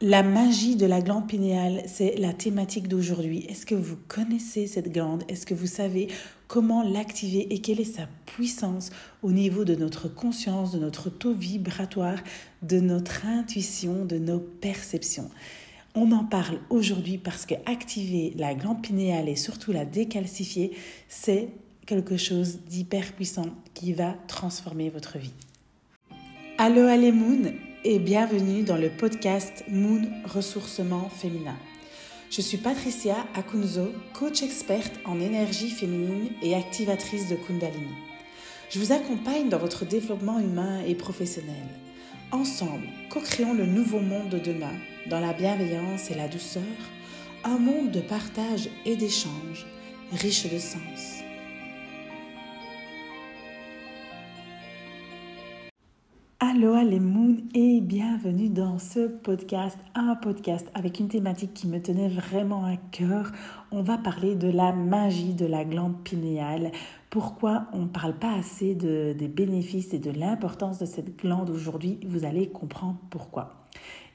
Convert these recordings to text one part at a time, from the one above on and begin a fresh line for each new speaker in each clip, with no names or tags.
La magie de la glande pinéale, c'est la thématique d'aujourd'hui. Est-ce que vous connaissez cette glande? Est-ce que vous savez comment l'activer et quelle est sa puissance au niveau de notre conscience, de notre taux vibratoire, de notre intuition, de nos perceptions? On en parle aujourd'hui parce que activer la glande pinéale et surtout la décalcifier, c'est quelque chose d'hyper puissant qui va transformer votre vie. Allo les Moon et bienvenue dans le podcast Moon Ressourcement Féminin. Je suis Patricia Akunzo, coach experte en énergie féminine et activatrice de Kundalini. Je vous accompagne dans votre développement humain et professionnel. Ensemble, co-créons le nouveau monde de demain dans la bienveillance et la douceur, un monde de partage et d'échange riche de sens. Aloha les moons et bienvenue dans ce podcast, un podcast avec une thématique qui me tenait vraiment à cœur. On va parler de la magie de la glande pinéale. Pourquoi on ne parle pas assez de, des bénéfices et de l'importance de cette glande aujourd'hui? Vous allez comprendre pourquoi.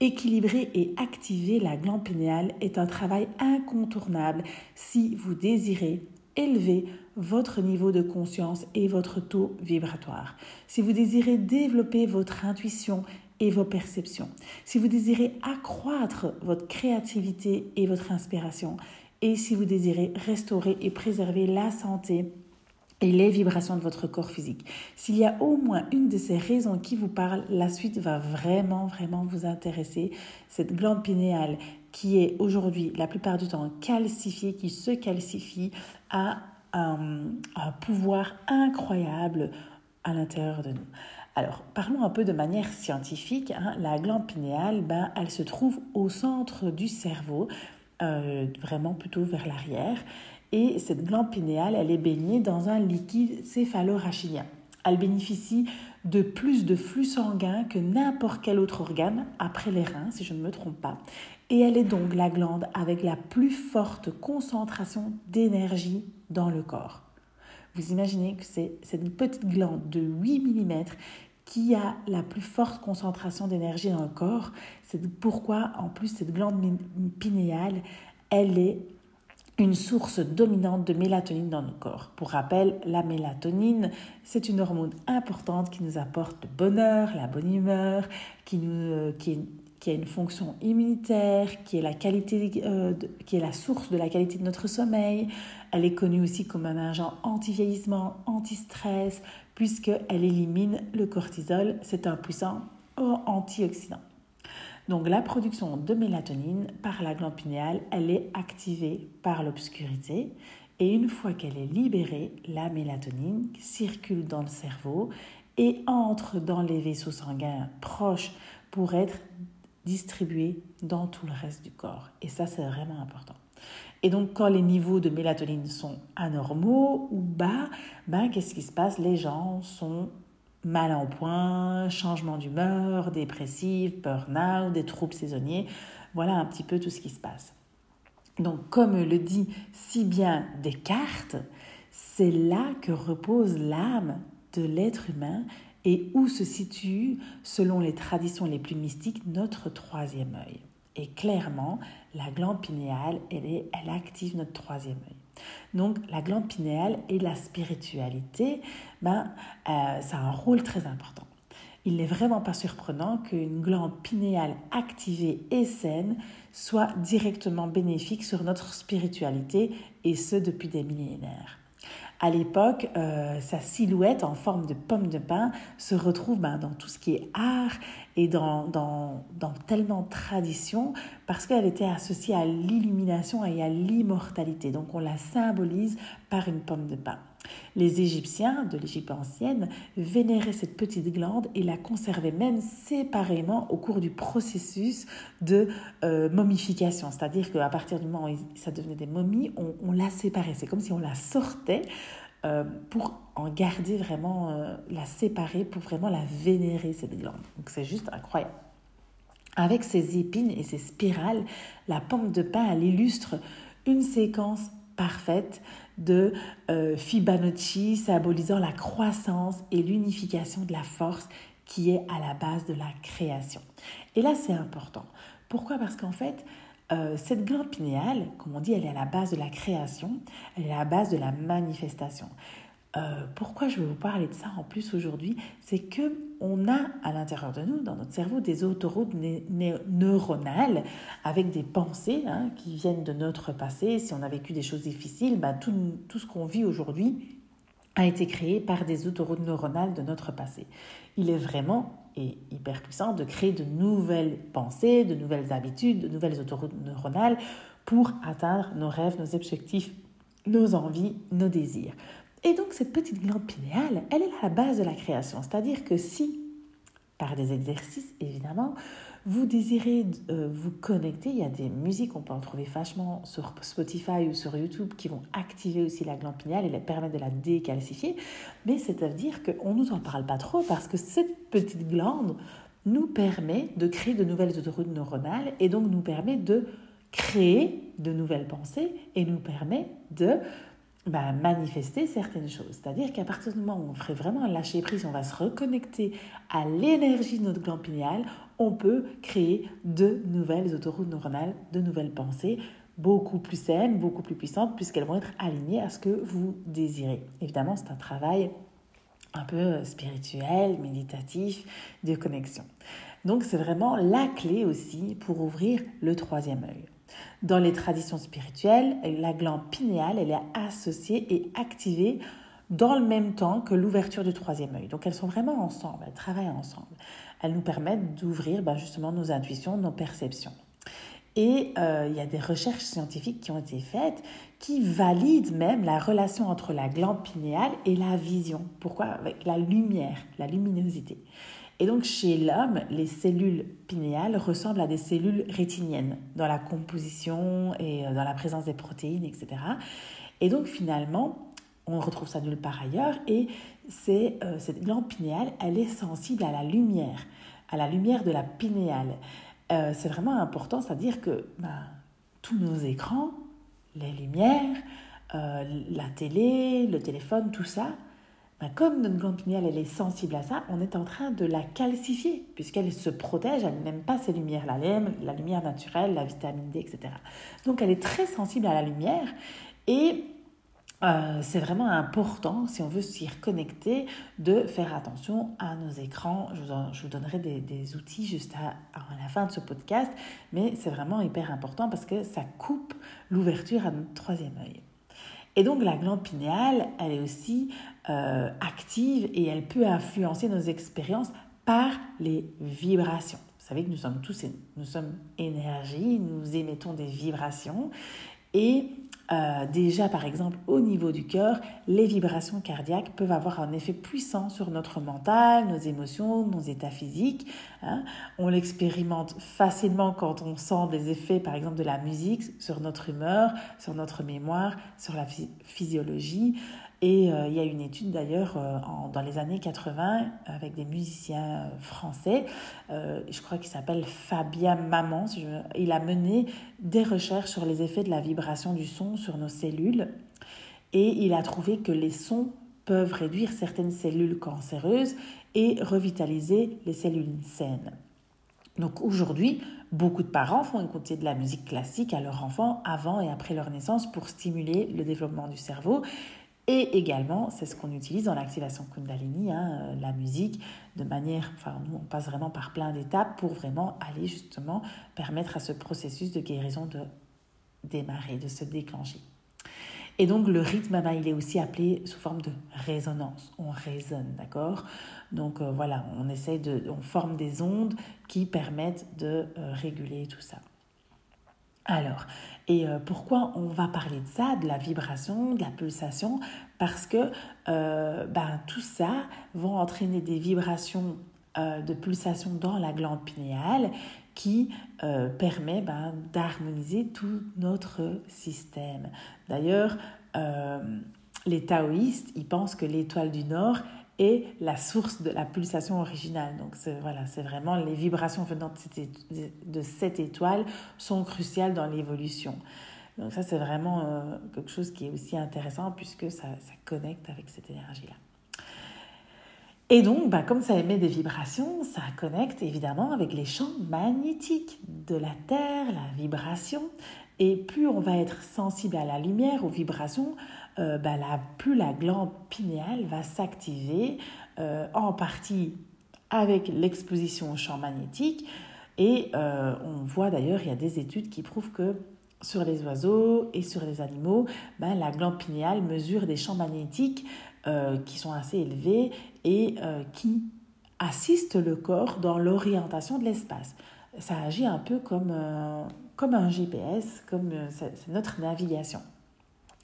Équilibrer et activer la glande pinéale est un travail incontournable si vous désirez élever votre niveau de conscience et votre taux vibratoire. Si vous désirez développer votre intuition et vos perceptions, si vous désirez accroître votre créativité et votre inspiration, et si vous désirez restaurer et préserver la santé et les vibrations de votre corps physique. S'il y a au moins une de ces raisons qui vous parle, la suite va vraiment, vraiment vous intéresser. Cette glande pinéale qui est aujourd'hui la plupart du temps calcifiée, qui se calcifie, a un, pouvoir incroyable à l'intérieur de nous. Alors, parlons un peu de manière scientifique. Hein. La glande pinéale, ben, elle se trouve au centre du cerveau, euh, vraiment plutôt vers l'arrière. Et cette glande pinéale, elle est baignée dans un liquide céphalorachidien. Elle bénéficie de plus de flux sanguin que n'importe quel autre organe, après les reins, si je ne me trompe pas. Et elle est donc la glande avec la plus forte concentration d'énergie dans le corps. Vous imaginez que c'est cette petite glande de 8 mm qui a la plus forte concentration d'énergie dans le corps. C'est pourquoi, en plus, cette glande pinéale, elle est une source dominante de mélatonine dans nos corps. Pour rappel, la mélatonine, c'est une hormone importante qui nous apporte le bonheur, la bonne humeur, qui, nous, euh, qui, qui a une fonction immunitaire, qui est, la qualité, euh, qui est la source de la qualité de notre sommeil. Elle est connue aussi comme un agent anti-vieillissement, anti-stress, puisqu'elle élimine le cortisol. C'est un puissant antioxydant. Donc la production de mélatonine par la glande pinéale, elle est activée par l'obscurité et une fois qu'elle est libérée, la mélatonine circule dans le cerveau et entre dans les vaisseaux sanguins proches pour être distribuée dans tout le reste du corps. Et ça, c'est vraiment important. Et donc, quand les niveaux de mélatonine sont anormaux ou bas, ben, qu'est-ce qui se passe? Les gens sont mal en point, changement d'humeur, dépressif, burn-out, des troubles saisonniers. Voilà un petit peu tout ce qui se passe. Donc, comme le dit si bien Descartes, c'est là que repose l'âme de l'être humain et où se situe, selon les traditions les plus mystiques, notre troisième œil? Et clairement, la glande pinéale, elle, active notre troisième œil. Donc la glande pinéale et la spiritualité, ben, euh, ça a un rôle très important. Il n'est vraiment pas surprenant qu'une glande pinéale activée et saine soit directement bénéfique sur notre spiritualité, et ce depuis des millénaires. À l'époque, euh, sa silhouette en forme de pomme de pin se retrouve ben, dans tout ce qui est art et dans, dans, tellement de traditions parce qu'elle était associée à l'illumination et à l'immortalité. Donc on la symbolise par une pomme de pin. Les Égyptiens de l'Égypte ancienne vénéraient cette petite glande et la conservaient même séparément au cours du processus de euh, momification. C'est-à-dire qu'à partir du moment où ça devenait des momies, on, la séparait. C'est comme si on la sortait euh, pour en garder vraiment, euh, la séparer, pour vraiment la vénérer, cette glande. Donc c'est juste incroyable. Avec ses épines et ses spirales, la pomme de pin, illustre une séquence parfaite de euh, Fibonacci symbolisant la croissance et l'unification de la force qui est à la base de la création. Et là, c'est important. Pourquoi? Parce qu'en fait, euh, cette glande pinéale, comme on dit, elle est à la base de la création, elle est à la base de la manifestation. Euh, pourquoi je vais vous parler de ça en plus aujourd'hui C'est que on a à l'intérieur de nous, dans notre cerveau, des autoroutes neuronales avec des pensées hein, qui viennent de notre passé. Si on a vécu des choses difficiles, bah, tout, tout ce qu'on vit aujourd'hui a été créé par des autoroutes neuronales de notre passé. Il est vraiment et hyper puissant de créer de nouvelles pensées, de nouvelles habitudes, de nouvelles autoroutes neuronales pour atteindre nos rêves, nos objectifs, nos envies, nos désirs. Et donc cette petite glande pinéale, elle est la base de la création. C'est-à-dire que si, par des exercices évidemment, vous désirez euh, vous connecter, il y a des musiques, on peut en trouver vachement sur Spotify ou sur YouTube qui vont activer aussi la glande pinéale et la permettre de la décalcifier. Mais c'est-à-dire qu'on ne nous en parle pas trop parce que cette petite glande nous permet de créer de nouvelles autoroutes neuronales et donc nous permet de créer de nouvelles pensées et nous permet de bah, manifester certaines choses. C'est-à-dire qu'à partir du moment où on ferait vraiment un lâcher prise, on va se reconnecter à l'énergie de notre glande pinéale, on peut créer de nouvelles autoroutes neuronales, de nouvelles pensées, beaucoup plus saines, beaucoup plus puissantes, puisqu'elles vont être alignées à ce que vous désirez. Évidemment, c'est un travail un peu spirituel, méditatif, de connexion. Donc c'est vraiment la clé aussi pour ouvrir le troisième œil. Dans les traditions spirituelles, la glande pinéale, elle est associée et activée dans le même temps que l'ouverture du troisième œil. Donc elles sont vraiment ensemble, elles travaillent ensemble. Elles nous permettent d'ouvrir ben, justement nos intuitions, nos perceptions. Et euh, il y a des recherches scientifiques qui ont été faites qui valident même la relation entre la glande pinéale et la vision. Pourquoi? Avec la lumière, la luminosité. Et donc chez l'homme, les cellules pinéales ressemblent à des cellules rétiniennes dans la composition et euh, dans la présence des protéines, etc. Et donc finalement, on retrouve ça nulle part ailleurs et euh, cette glande pinéale, elle est sensible à la lumière, à la lumière de la pinéale. Euh, c'est vraiment important, c'est-à-dire que ben, tous nos écrans, les lumières, la télé, le téléphone, tout ça, comme notre glande elle est sensible à ça, on est en train de la calcifier puisqu'elle se protège, elle n'aime pas ces lumières-là, la lumière naturelle, la vitamine D, etc. Donc elle est très sensible à la lumière et euh, c'est vraiment important, si on veut s'y reconnecter, de faire attention à nos écrans. Je vous, donnerai des, outils juste à, à, la fin de ce podcast, mais c'est vraiment hyper important parce que ça coupe l'ouverture à notre troisième œil. Et donc la glande pinéale, elle est aussi euh, active et elle peut influencer nos expériences par les vibrations. Vous savez que nous sommes tous, nous sommes énergie, nous émettons des vibrations et euh, déjà, par exemple, au niveau du cœur, les vibrations cardiaques peuvent avoir un effet puissant sur notre mental, nos émotions, nos états physiques. Hein. On l'expérimente facilement quand on sent des effets, par exemple, de la musique sur notre humeur, sur notre mémoire, sur la physiologie. Et euh, il y a une étude d'ailleurs euh, dans les années 80 avec des musiciens français, euh, je crois qu'il s'appelle Fabien Maman, il a mené des recherches sur les effets de la vibration du son sur nos cellules et il a trouvé que les sons peuvent réduire certaines cellules cancéreuses et revitaliser les cellules saines. Donc aujourd'hui, beaucoup de parents font écouter de la musique classique à leurs enfants avant et après leur naissance pour stimuler le développement du cerveau. Et également, c'est ce qu'on utilise dans l'activation Kundalini, hein, euh, la musique, de manière, enfin, nous, on passe vraiment par plein d'étapes pour vraiment aller justement permettre à ce processus de guérison de démarrer, de se déclencher. Et donc, le rythme, ben, il est aussi appelé sous forme de résonance. On résonne, d'accord? Donc, euh, voilà, on essaie de, on forme des ondes qui permettent de euh, réguler tout ça. Alors, et euh, pourquoi on va parler de ça, de la vibration, de la pulsation? Parce que euh, ben, tout ça va entraîner des vibrations euh, de pulsation dans la glande pinéale qui permet ben, d'harmoniser tout notre système. D'ailleurs, les taoïstes, ils pensent que l'étoile du Nord est la source de la pulsation originale. Donc voilà, c'est vraiment les vibrations venant de cette, étoile sont cruciales dans l'évolution. Donc ça c'est vraiment euh, quelque chose qui est aussi intéressant puisque ça, ça connecte avec cette énergie-là. Et donc, bah, comme ça émet des vibrations, ça connecte évidemment avec les champs magnétiques de la Terre, la vibration. Et plus on va être sensible à la lumière, aux vibrations, euh, bah, plus la glande pinéale va s'activer euh, en partie avec l'exposition au champ magnétique. Et euh, on voit d'ailleurs, il y a des études qui prouvent que sur les oiseaux et sur les animaux, bah, la glande pinéale mesure des champs magnétiques qui sont assez élevés et qui assistent le corps dans l'orientation de l'espace. Ça agit un peu comme, comme un GPS, comme c'est notre navigation.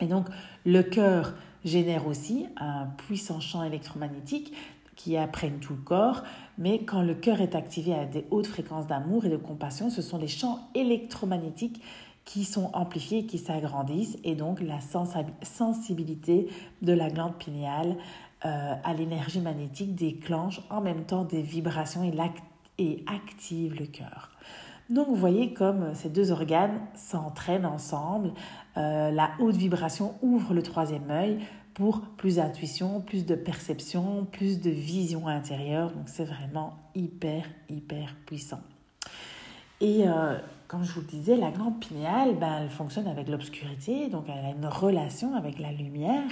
Et donc, le cœur génère aussi un puissant champ électromagnétique qui apprenne tout le corps, mais quand le cœur est activé à des hautes fréquences d'amour et de compassion, ce sont les champs électromagnétiques qui sont amplifiés, qui s'agrandissent, et donc la sensibilité de la glande pinéale euh, à l'énergie magnétique déclenche en même temps des vibrations et, et active le cœur. Donc vous voyez comme ces deux organes s'entraînent ensemble. Euh, la haute vibration ouvre le troisième œil pour plus d'intuition, plus de perception, plus de vision intérieure. Donc c'est vraiment hyper, hyper puissant. Et euh, comme je vous le disais, la glande pinéale, ben, elle fonctionne avec l'obscurité, donc elle a une relation avec la lumière.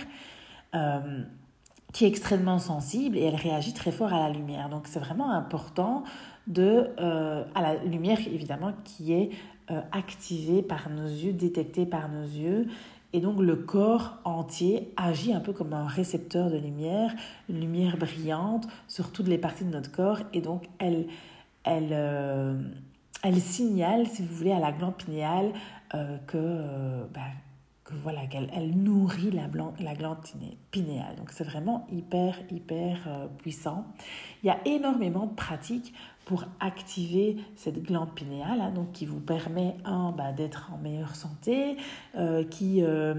Euh, qui est extrêmement sensible et elle réagit très fort à la lumière. Donc c'est vraiment important de, euh, à la lumière évidemment qui est euh, activée par nos yeux, détectée par nos yeux. Et donc le corps entier agit un peu comme un récepteur de lumière, une lumière brillante sur toutes les parties de notre corps. Et donc elle, elle, euh, elle signale, si vous voulez, à la glande pinéale que... Ben, voilà, qu'elle elle nourrit la, la glande pinéale. Donc c'est vraiment hyper, hyper euh, puissant. Il y a énormément de pratiques pour activer cette glande pinéale, hein, donc qui vous permet, un, bah, d'être en meilleure santé, euh, qui euh,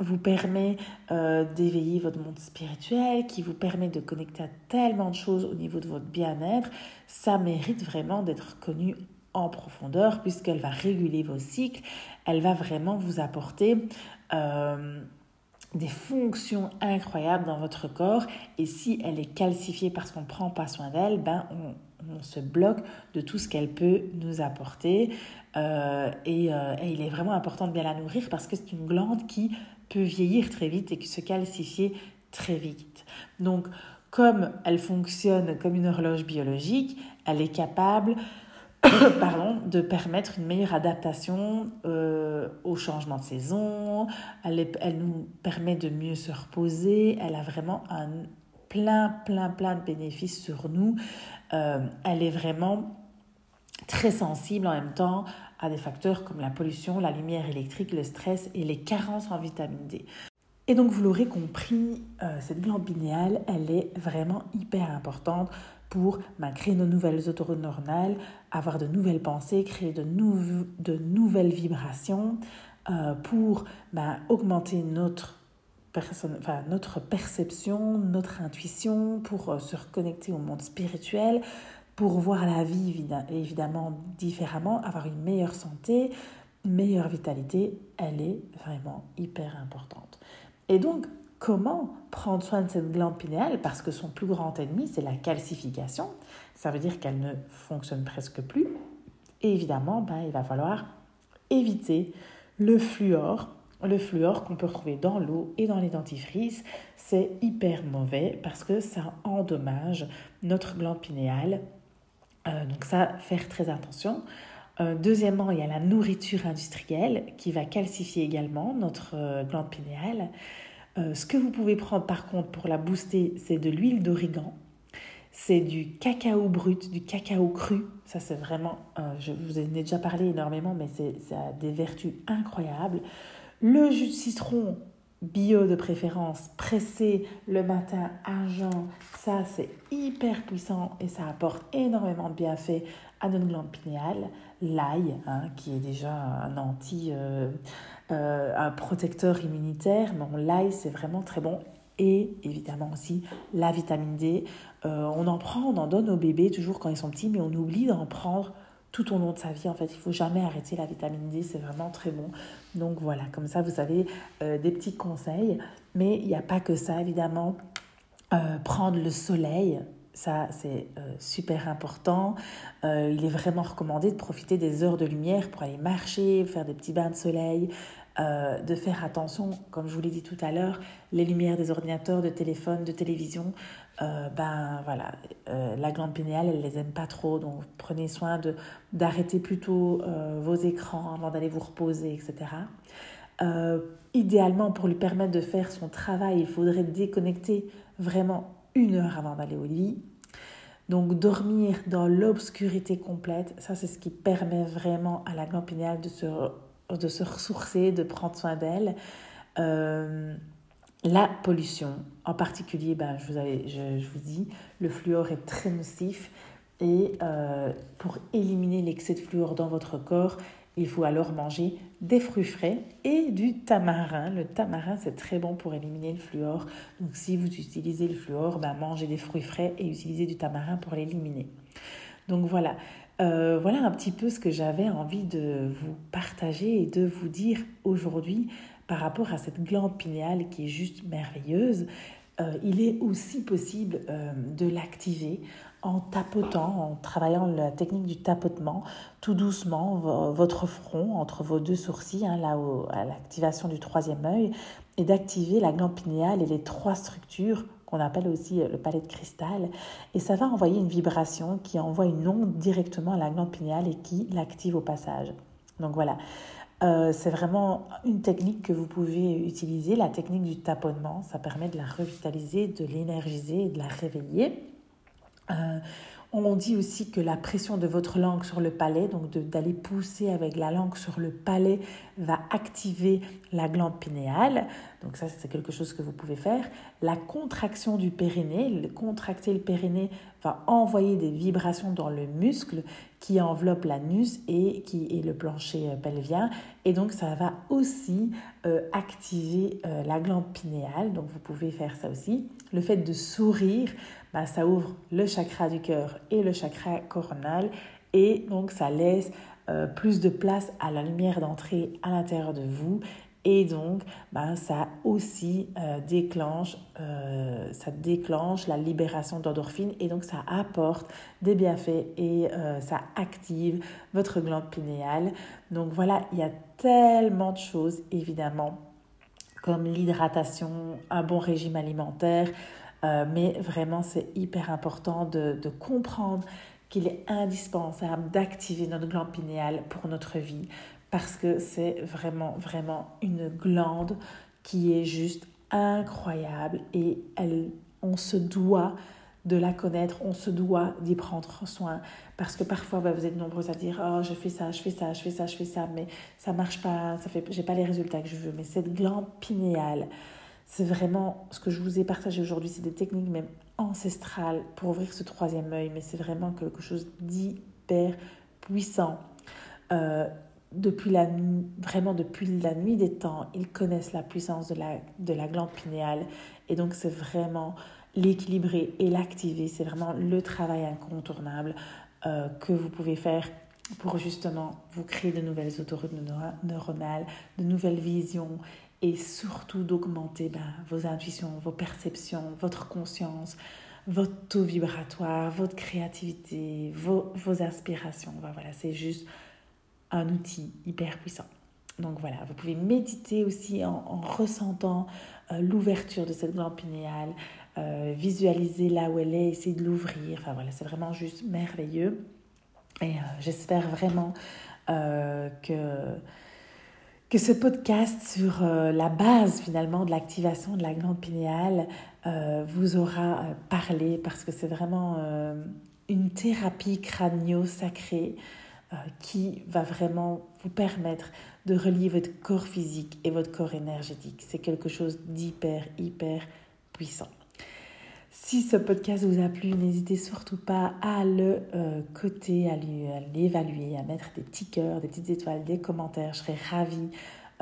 vous permet d'éveiller votre monde spirituel, qui vous permet de connecter à tellement de choses au niveau de votre bien-être. Ça mérite vraiment d'être connu en profondeur puisqu'elle va réguler vos cycles, elle va vraiment vous apporter euh, des fonctions incroyables dans votre corps et si elle est calcifiée parce qu'on ne prend pas soin d'elle, ben on, se bloque de tout ce qu'elle peut nous apporter euh, et, euh, et, il est vraiment important de bien la nourrir parce que c'est une glande qui peut vieillir très vite et qui se calcifier très vite. Donc comme elle fonctionne comme une horloge biologique, elle est capable pardon, de permettre une meilleure adaptation euh, au changement de saison. Elle, elle, nous permet de mieux se reposer. Elle a vraiment un plein, plein, plein de bénéfices sur nous. Euh, elle est vraiment très sensible en même temps à des facteurs comme la pollution, la lumière électrique, le stress et les carences en vitamine D. Et donc vous l'aurez compris, euh, cette glande pinéale, elle est vraiment hyper importante pour créer de nouvelles autoroutes neuronales, avoir de nouvelles pensées, créer de, nouvelles vibrations, euh, pour bah, augmenter notre perception, notre intuition, pour euh, se reconnecter au monde spirituel, pour voir la vie évidemment différemment, avoir une meilleure santé, une meilleure vitalité, elle est vraiment hyper importante. Et donc, comment prendre soin de cette glande pinéale? Parce que son plus grand ennemi, c'est la calcification. Ça veut dire qu'elle ne fonctionne presque plus. Et évidemment, ben, il va falloir éviter le fluor. Le fluor qu'on peut retrouver dans l'eau et dans les dentifrices, c'est hyper mauvais parce que ça endommage notre glande pinéale. Euh, donc ça, faire très attention. Euh, deuxièmement, il y a la nourriture industrielle qui va calcifier également notre euh, glande pinéale. Euh, ce que vous pouvez prendre par contre pour la booster, c'est de l'huile d'origan. C'est du cacao brut, du cacao cru. Ça, c'est vraiment, je vous ai déjà parlé énormément, mais ça a des vertus incroyables. Le jus de citron bio de préférence, pressé le matin à jeun, ça c'est hyper puissant et ça apporte énormément de bienfaits à notre glande pinéale. L'ail, hein, qui est déjà un anti, euh, euh, un protecteur immunitaire, mais l'ail c'est vraiment très bon. Et évidemment aussi la vitamine D. Euh, on en prend, on en donne aux bébés toujours quand ils sont petits, mais on oublie d'en prendre tout au long de sa vie. En fait, il faut jamais arrêter la vitamine D, c'est vraiment très bon. Donc voilà, comme ça, vous avez euh, des petits conseils. Mais il n'y a pas que ça, évidemment. prendre le soleil, ça, c'est super important. il est vraiment recommandé de profiter des heures de lumière pour aller marcher, faire des petits bains de soleil, euh, de faire attention, comme je vous l'ai dit tout à l'heure, les lumières des ordinateurs, de téléphone, de télévision, euh, ben voilà, euh, la glande pinéale, elle les aime pas trop, donc prenez soin de d'arrêter plutôt vos écrans avant d'aller vous reposer, etc. idéalement, pour lui permettre de faire son travail, il faudrait déconnecter vraiment une heure avant d'aller au lit. Donc dormir dans l'obscurité complète, ça c'est ce qui permet vraiment à la glande pinéale de se de se ressourcer, de prendre soin d'elle. Euh, la pollution, en particulier, ben, je, vous je, vous dis, le fluor est très nocif et euh, pour éliminer l'excès de fluor dans votre corps, il faut alors manger des fruits frais et du tamarin. Le tamarin, c'est très bon pour éliminer le fluor. Donc si vous utilisez le fluor, ben, mangez des fruits frais et utilisez du tamarin pour l'éliminer. Donc voilà, euh, voilà un petit peu ce que j'avais envie de vous partager et de vous dire aujourd'hui par rapport à cette glande pinéale qui est juste merveilleuse. Euh, il est aussi possible euh, de l'activer en tapotant, en travaillant la technique du tapotement, tout doucement, votre front entre vos deux sourcils, hein, là à l'activation du troisième œil, et d'activer la glande pinéale et les trois structures qu'on appelle aussi euh, le palais de cristal. Et ça va envoyer une vibration qui envoie une onde directement à la glande pinéale et qui l'active au passage. Donc voilà, euh, c'est vraiment une technique que vous pouvez utiliser, la technique du taponnement. Ça permet de la revitaliser, de l'énergiser et de la réveiller. Euh, on dit aussi que la pression de votre langue sur le palais, donc d'aller pousser avec la langue sur le palais, va activer la glande pinéale. Donc ça, c'est quelque chose que vous pouvez faire. La contraction du périnée, contracter le périnée va envoyer des vibrations dans le muscle qui enveloppe l'anus et qui est le plancher euh, pelvien. Et donc ça va aussi euh, activer euh, la glande pinéale. Donc vous pouvez faire ça aussi. Le fait de sourire bah, ça ouvre le chakra du cœur et le chakra coronal et donc ça laisse plus de place à la lumière d'entrée à l'intérieur de vous et donc bah, ça aussi euh, déclenche euh, ça déclenche la libération d'endorphines et donc ça apporte des bienfaits et ça active votre glande pinéale. Donc voilà il y a tellement de choses évidemment comme l'hydratation un bon régime alimentaire euh, mais vraiment, c'est hyper important de comprendre qu'il est indispensable d'activer notre glande pinéale pour notre vie parce que c'est vraiment, vraiment une glande qui est juste incroyable et elle, on se doit de la connaître, on se doit d'y prendre soin. Parce que parfois, bah, vous êtes nombreux à dire Oh, je fais ça, je fais ça, je fais ça, je fais ça, mais ça marche pas, ça fait, j'ai pas les résultats que je veux. Mais cette glande pinéale, c'est vraiment ce que je vous ai partagé aujourd'hui, c'est des techniques même ancestrales pour ouvrir ce troisième œil, mais c'est vraiment quelque chose d'hyper puissant. Euh, depuis la, vraiment depuis la nuit des temps, ils connaissent la puissance de la, de la glande pinéale et donc c'est vraiment l'équilibrer et l'activer, c'est vraiment le travail incontournable euh, que vous pouvez faire pour justement vous créer de nouvelles autoroutes neuronales, de nouvelles visions et surtout d'augmenter ben, vos intuitions, vos perceptions, votre conscience, votre taux vibratoire, votre créativité, vos, vos aspirations. Ben, voilà, c'est juste un outil hyper puissant. Donc voilà, vous pouvez méditer aussi en, ressentant euh, l'ouverture de cette glande pinéale, euh, visualiser là où elle est, essayer de l'ouvrir. Enfin voilà, c'est vraiment juste merveilleux. Et euh, j'espère vraiment que que ce podcast sur la base finalement de l'activation de la glande pinéale vous aura parlé parce que c'est vraiment une thérapie crânio-sacrée qui va vraiment vous permettre de relier votre corps physique et votre corps énergétique. C'est quelque chose d'hyper, hyper puissant. Si ce podcast vous a plu, n'hésitez surtout pas à le euh, coter, à l'évaluer, à mettre des petits cœurs, des petites étoiles, des commentaires. Je serais ravie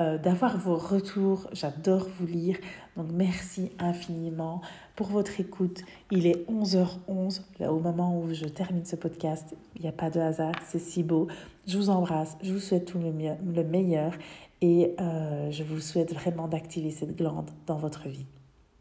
euh, d'avoir vos retours. J'adore vous lire. Donc merci infiniment pour votre écoute. Il est 11h11 là, au moment où je termine ce podcast. Il n'y a pas de hasard, c'est si beau. Je vous embrasse, je vous souhaite tout le, le meilleur et euh, je vous souhaite vraiment d'activer cette glande dans votre vie.